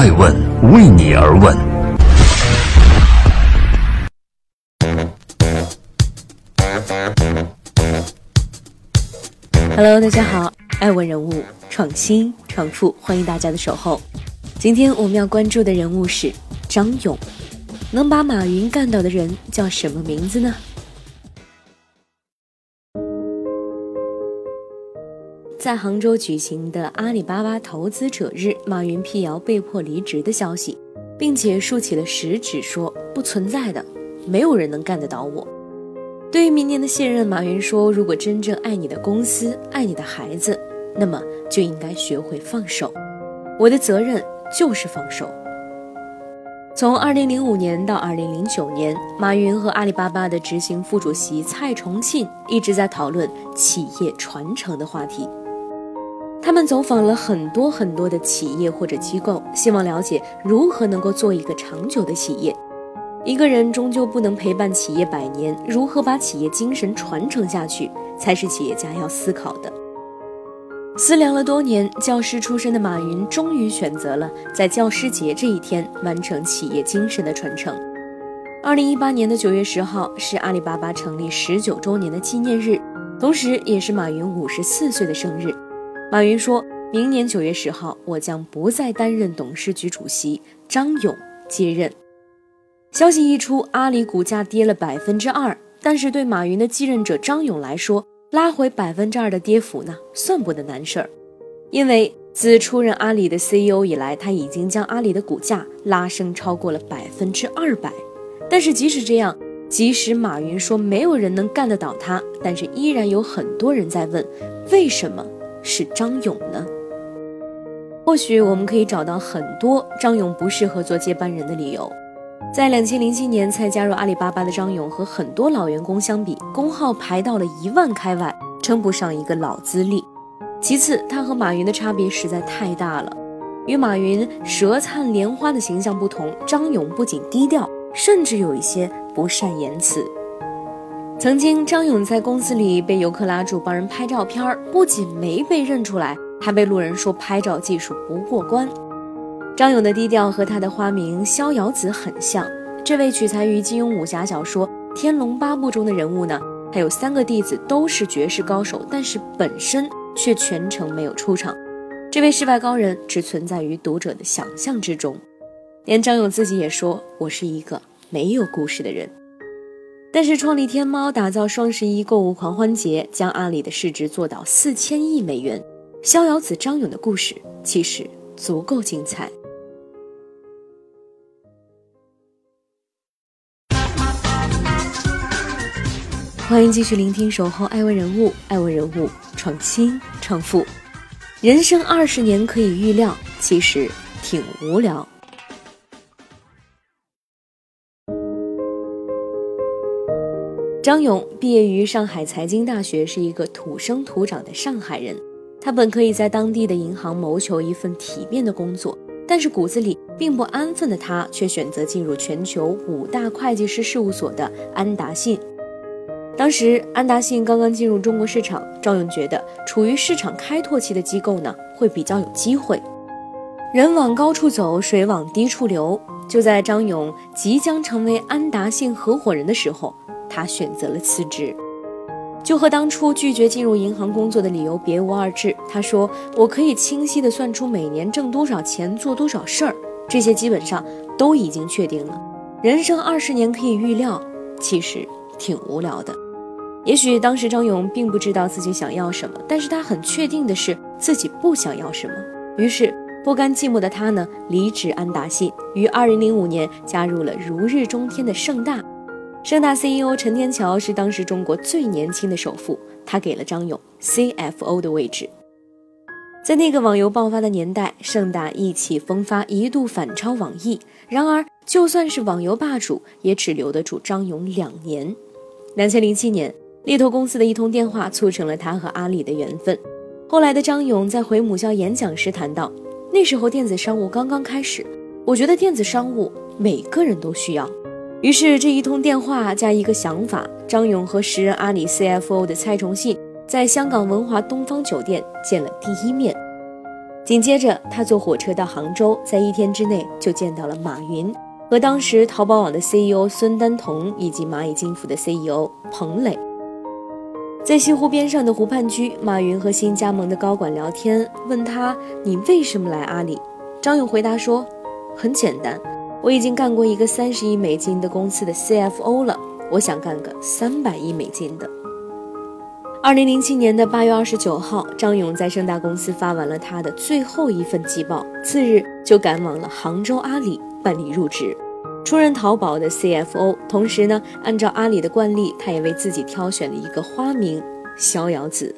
爱问为你而问。Hello，大家好，爱问人物创新创富，欢迎大家的守候。今天我们要关注的人物是张勇，能把马云干倒的人叫什么名字呢？在杭州举行的阿里巴巴投资者日，马云辟谣被迫离职的消息，并且竖起了食指说：“不存在的，没有人能干得倒我。”对于明年的卸任，马云说：“如果真正爱你的公司，爱你的孩子，那么就应该学会放手。我的责任就是放手。”从2005年到2009年，马云和阿里巴巴的执行副主席蔡崇信一直在讨论企业传承的话题。他们走访了很多很多的企业或者机构，希望了解如何能够做一个长久的企业。一个人终究不能陪伴企业百年，如何把企业精神传承下去，才是企业家要思考的。思量了多年，教师出身的马云终于选择了在教师节这一天完成企业精神的传承。二零一八年的九月十号是阿里巴巴成立十九周年的纪念日，同时也是马云五十四岁的生日。马云说：“明年九月十号，我将不再担任董事局主席，张勇接任。”消息一出，阿里股价跌了百分之二。但是对马云的继任者张勇来说，拉回百分之二的跌幅呢，算不得难事儿。因为自出任阿里的 CEO 以来，他已经将阿里的股价拉升超过了百分之二百。但是即使这样，即使马云说没有人能干得倒他，但是依然有很多人在问，为什么？是张勇呢？或许我们可以找到很多张勇不适合做接班人的理由。在两千零七年才加入阿里巴巴的张勇和很多老员工相比，工号排到了一万开外，称不上一个老资历。其次，他和马云的差别实在太大了。与马云舌灿莲花的形象不同，张勇不仅低调，甚至有一些不善言辞。曾经，张勇在公司里被游客拉住帮人拍照片，不仅没被认出来，还被路人说拍照技术不过关。张勇的低调和他的花名逍遥子很像。这位取材于金庸武侠小说《天龙八部》中的人物呢，他有三个弟子都是绝世高手，但是本身却全程没有出场。这位世外高人只存在于读者的想象之中。连张勇自己也说：“我是一个没有故事的人。”但是创立天猫、打造双十一购物狂欢节，将阿里的市值做到四千亿美元，逍遥子张勇的故事其实足够精彩。欢迎继续聆听《守候爱问人物》，爱问人物创新创富，人生二十年可以预料，其实挺无聊。张勇毕业于上海财经大学，是一个土生土长的上海人。他本可以在当地的银行谋求一份体面的工作，但是骨子里并不安分的他，却选择进入全球五大会计师事务所的安达信。当时安达信刚刚进入中国市场，张勇觉得处于市场开拓期的机构呢，会比较有机会。人往高处走，水往低处流。就在张勇即将成为安达信合伙人的时候。他选择了辞职，就和当初拒绝进入银行工作的理由别无二致。他说：“我可以清晰地算出每年挣多少钱，做多少事儿，这些基本上都已经确定了。人生二十年可以预料，其实挺无聊的。也许当时张勇并不知道自己想要什么，但是他很确定的是自己不想要什么。于是不甘寂寞的他呢，离职安达信，于二零零五年加入了如日中天的盛大。”盛大 CEO 陈天桥是当时中国最年轻的首富，他给了张勇 CFO 的位置。在那个网游爆发的年代，盛大意气风发，一度反超网易。然而，就算是网游霸主，也只留得住张勇两年。两千零七年，猎头公司的一通电话促成了他和阿里的缘分。后来的张勇在回母校演讲时谈到，那时候电子商务刚刚开始，我觉得电子商务每个人都需要。于是这一通电话加一个想法，张勇和时任阿里 CFO 的蔡崇信在香港文华东方酒店见了第一面。紧接着，他坐火车到杭州，在一天之内就见到了马云和当时淘宝网的 CEO 孙丹彤以及蚂蚁金服的 CEO 彭磊。在西湖边上的湖畔居，马云和新加盟的高管聊天，问他：“你为什么来阿里？”张勇回答说：“很简单，我已经干过一个三十亿美金的公司的 CFO 了，我想干个三百亿美金的。”二零零七年的八月二十九号，张勇在盛大公司发完了他的最后一份季报，次日就赶往了杭州阿里办理入职，出任淘宝的 CFO。同时呢，按照阿里的惯例，他也为自己挑选了一个花名“逍遥子”。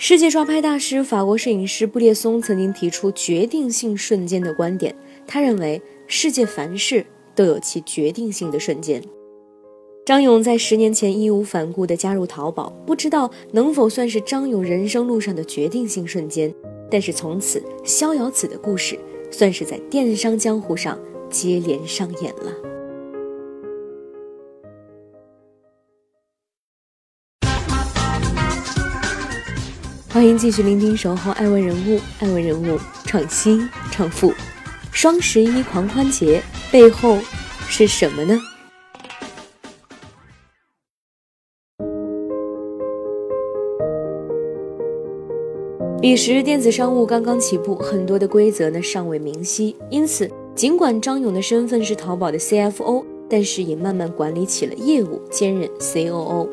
世界抓拍大师、法国摄影师布列松曾经提出决定性瞬间的观点，他认为世界凡事都有其决定性的瞬间。张勇在十年前义无反顾地加入淘宝，不知道能否算是张勇人生路上的决定性瞬间。但是从此，逍遥子的故事算是在电商江湖上接连上演了。欢迎继续聆听《守候爱问人物》，爱问人物创新创富。双十一狂欢节背后是什么呢？彼时电子商务刚刚起步，很多的规则呢尚未明晰，因此尽管张勇的身份是淘宝的 CFO，但是也慢慢管理起了业务，兼任 COO。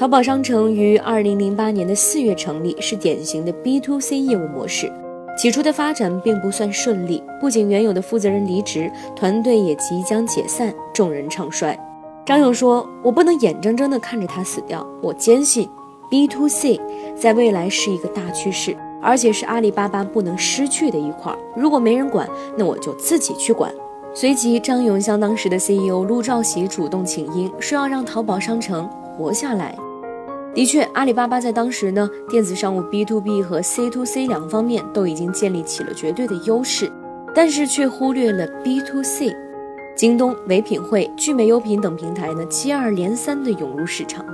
淘宝商城于二零零八年的四月成立，是典型的 B to C 业务模式。起初的发展并不算顺利，不仅原有的负责人离职，团队也即将解散，众人唱衰。张勇说：“我不能眼睁睁地看着他死掉，我坚信。” B to C 在未来是一个大趋势，而且是阿里巴巴不能失去的一块。如果没人管，那我就自己去管。随即，张勇向当时的 CEO 陆兆禧主动请缨，说要让淘宝商城活下来。的确，阿里巴巴在当时呢，电子商务 B to B 和 C to C 两方面都已经建立起了绝对的优势，但是却忽略了 B to C。京东、唯品会、聚美优品等平台呢，接二连三的涌入市场。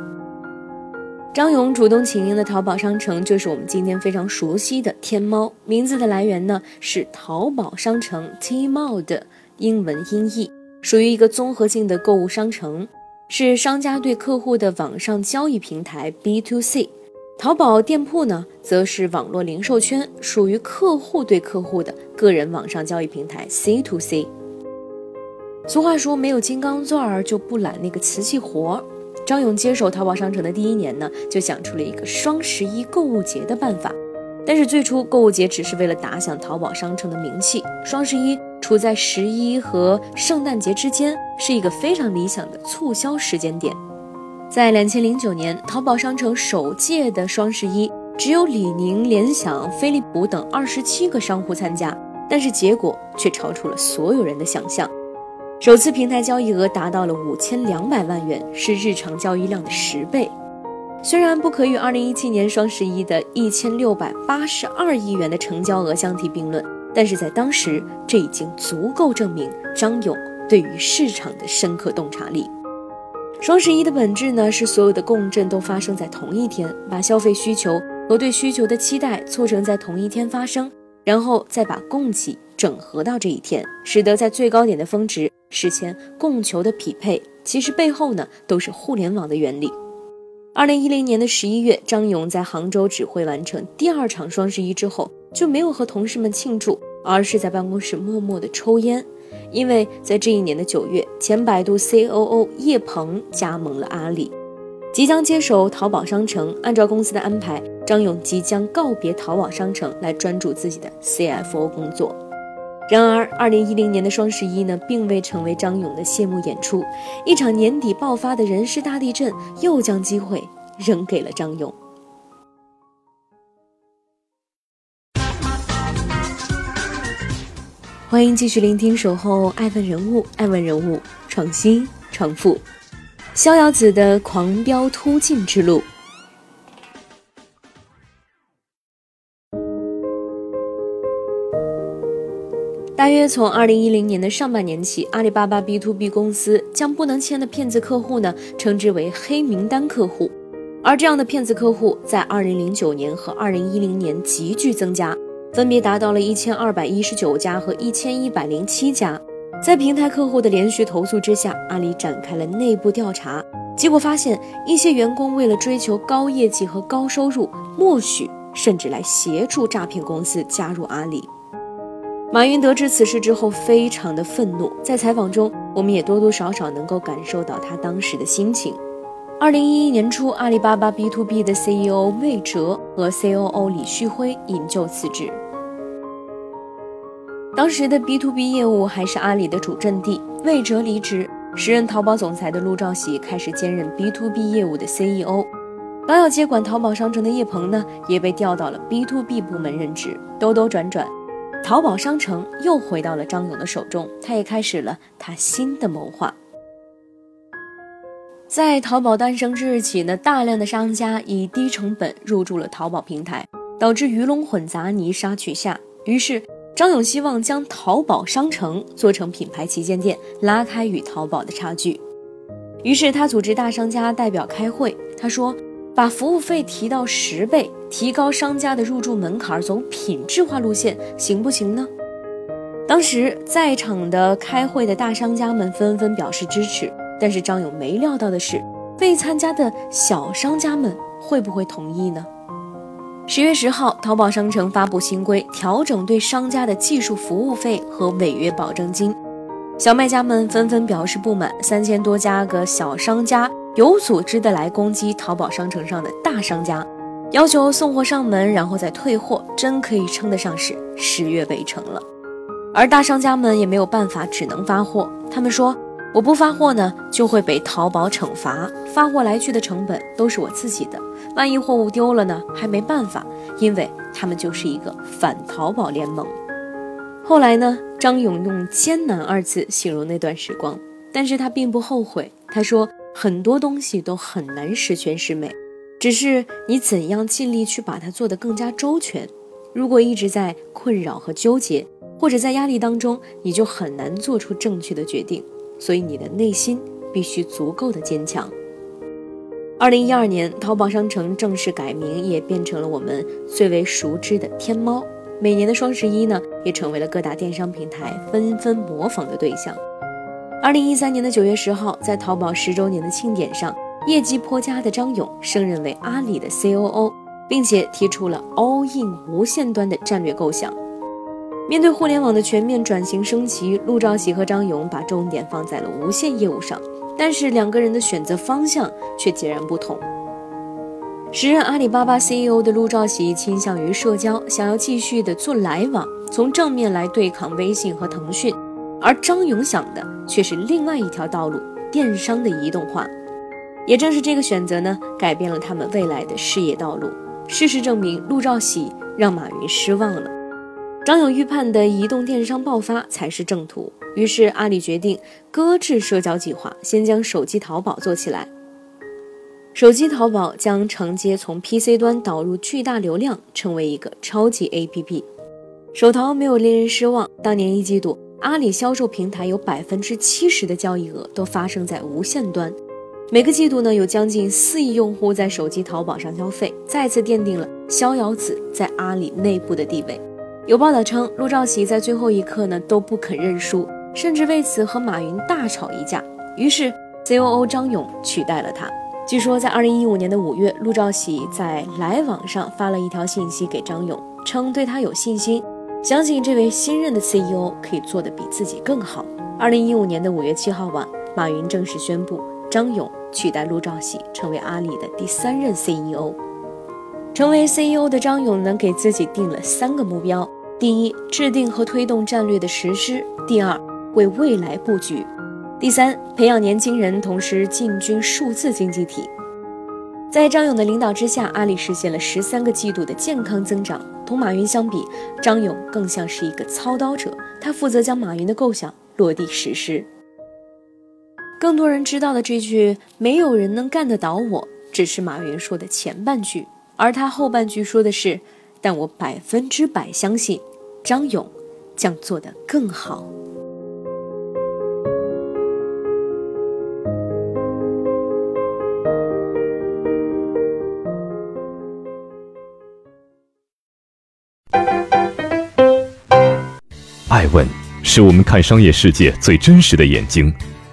张勇主动请缨的淘宝商城，就是我们今天非常熟悉的天猫。名字的来源呢，是淘宝商城 Tmall 的英文音译，属于一个综合性的购物商城，是商家对客户的网上交易平台 B to C。淘宝店铺呢，则是网络零售圈，属于客户对客户的个人网上交易平台 C to C。俗话说，没有金刚钻儿就不揽那个瓷器活儿。张勇接手淘宝商城的第一年呢，就想出了一个双十一购物节的办法。但是最初购物节只是为了打响淘宝商城的名气。双十一处在十一和圣诞节之间，是一个非常理想的促销时间点。在两千零九年，淘宝商城首届的双十一，只有李宁、联想、飞利浦等二十七个商户参加，但是结果却超出了所有人的想象。首次平台交易额达到了五千两百万元，是日常交易量的十倍。虽然不可与二零一七年双十一的一千六百八十二亿元的成交额相提并论，但是在当时，这已经足够证明张勇对于市场的深刻洞察力。双十一的本质呢，是所有的共振都发生在同一天，把消费需求和对需求的期待促成在同一天发生，然后再把供给整合到这一天，使得在最高点的峰值。实现供求的匹配，其实背后呢都是互联网的原理。二零一零年的十一月，张勇在杭州指挥完成第二场双十一之后，就没有和同事们庆祝，而是在办公室默默的抽烟。因为在这一年的九月，前百度 COO 叶鹏加盟了阿里，即将接手淘宝商城。按照公司的安排，张勇即将告别淘宝商城，来专注自己的 CFO 工作。然而，二零一零年的双十一呢，并未成为张勇的谢幕演出。一场年底爆发的人事大地震，又将机会扔给了张勇。欢迎继续聆听《守候爱问人物》，爱问人物创新创富，逍遥子的狂飙突进之路。大约从二零一零年的上半年起，阿里巴巴 B to B 公司将不能签的骗子客户呢称之为黑名单客户，而这样的骗子客户在二零零九年和二零一零年急剧增加，分别达到了一千二百一十九家和一千一百零七家。在平台客户的连续投诉之下，阿里展开了内部调查，结果发现一些员工为了追求高业绩和高收入，默许甚至来协助诈骗公司加入阿里。马云得知此事之后，非常的愤怒。在采访中，我们也多多少少能够感受到他当时的心情。二零一一年初，阿里巴巴 B to B 的 CEO 魏哲和 COO 李旭辉引咎辞职。当时的 B to B 业务还是阿里的主阵地，魏哲离职，时任淘宝总裁的陆兆禧开始兼任 B to B 业务的 CEO。刚要接管淘宝商城的叶鹏呢，也被调到了 B to B 部门任职。兜兜转转。淘宝商城又回到了张勇的手中，他也开始了他新的谋划。在淘宝诞生之日起呢，大量的商家以低成本入驻了淘宝平台，导致鱼龙混杂、泥沙俱下。于是张勇希望将淘宝商城做成品牌旗舰店，拉开与淘宝的差距。于是他组织大商家代表开会，他说。把服务费提到十倍，提高商家的入驻门槛，走品质化路线，行不行呢？当时在场的开会的大商家们纷纷表示支持，但是张勇没料到的是，未参加的小商家们会不会同意呢？十月十号，淘宝商城发布新规，调整对商家的技术服务费和违约保证金，小卖家们纷纷表示不满，三千多家个小商家。有组织的来攻击淘宝商城上的大商家，要求送货上门，然后再退货，真可以称得上是十月围城了。而大商家们也没有办法，只能发货。他们说：“我不发货呢，就会被淘宝惩罚，发货来去的成本都是我自己的，万一货物丢了呢，还没办法，因为他们就是一个反淘宝联盟。”后来呢，张勇用“艰难”二字形容那段时光，但是他并不后悔。他说。很多东西都很难十全十美，只是你怎样尽力去把它做得更加周全。如果一直在困扰和纠结，或者在压力当中，你就很难做出正确的决定。所以你的内心必须足够的坚强。二零一二年，淘宝商城正式改名，也变成了我们最为熟知的天猫。每年的双十一呢，也成为了各大电商平台纷纷模仿的对象。二零一三年的九月十号，在淘宝十周年的庆典上，业绩颇佳的张勇升任为阿里的 COO，并且提出了 All In 无线端的战略构想。面对互联网的全面转型升级，陆兆禧和张勇把重点放在了无线业务上，但是两个人的选择方向却截然不同。时任阿里巴巴 CEO 的陆兆禧倾向于社交，想要继续的做来往，从正面来对抗微信和腾讯。而张勇想的却是另外一条道路，电商的移动化。也正是这个选择呢，改变了他们未来的事业道路。事实证明，陆兆禧让马云失望了。张勇预判的移动电商爆发才是正途。于是，阿里决定搁置社交计划，先将手机淘宝做起来。手机淘宝将承接从 PC 端导入巨大流量，成为一个超级 APP。手淘没有令人失望，当年一季度。阿里销售平台有百分之七十的交易额都发生在无线端，每个季度呢有将近四亿用户在手机淘宝上消费，再次奠定了逍遥子在阿里内部的地位。有报道称，陆兆禧在最后一刻呢都不肯认输，甚至为此和马云大吵一架。于是 COO 张勇取代了他。据说在二零一五年的五月，陆兆禧在来往上发了一条信息给张勇，称对他有信心。相信这位新任的 CEO 可以做得比自己更好。二零一五年的五月七号晚，马云正式宣布张勇取代陆兆禧成为阿里的第三任 CEO。成为 CEO 的张勇呢，给自己定了三个目标：第一，制定和推动战略的实施；第二，为未来布局；第三，培养年轻人，同时进军数字经济体。在张勇的领导之下，阿里实现了十三个季度的健康增长。同马云相比，张勇更像是一个操刀者，他负责将马云的构想落地实施。更多人知道的这句“没有人能干得倒我”，只是马云说的前半句，而他后半句说的是：“但我百分之百相信，张勇将做得更好。”爱问是我们看商业世界最真实的眼睛，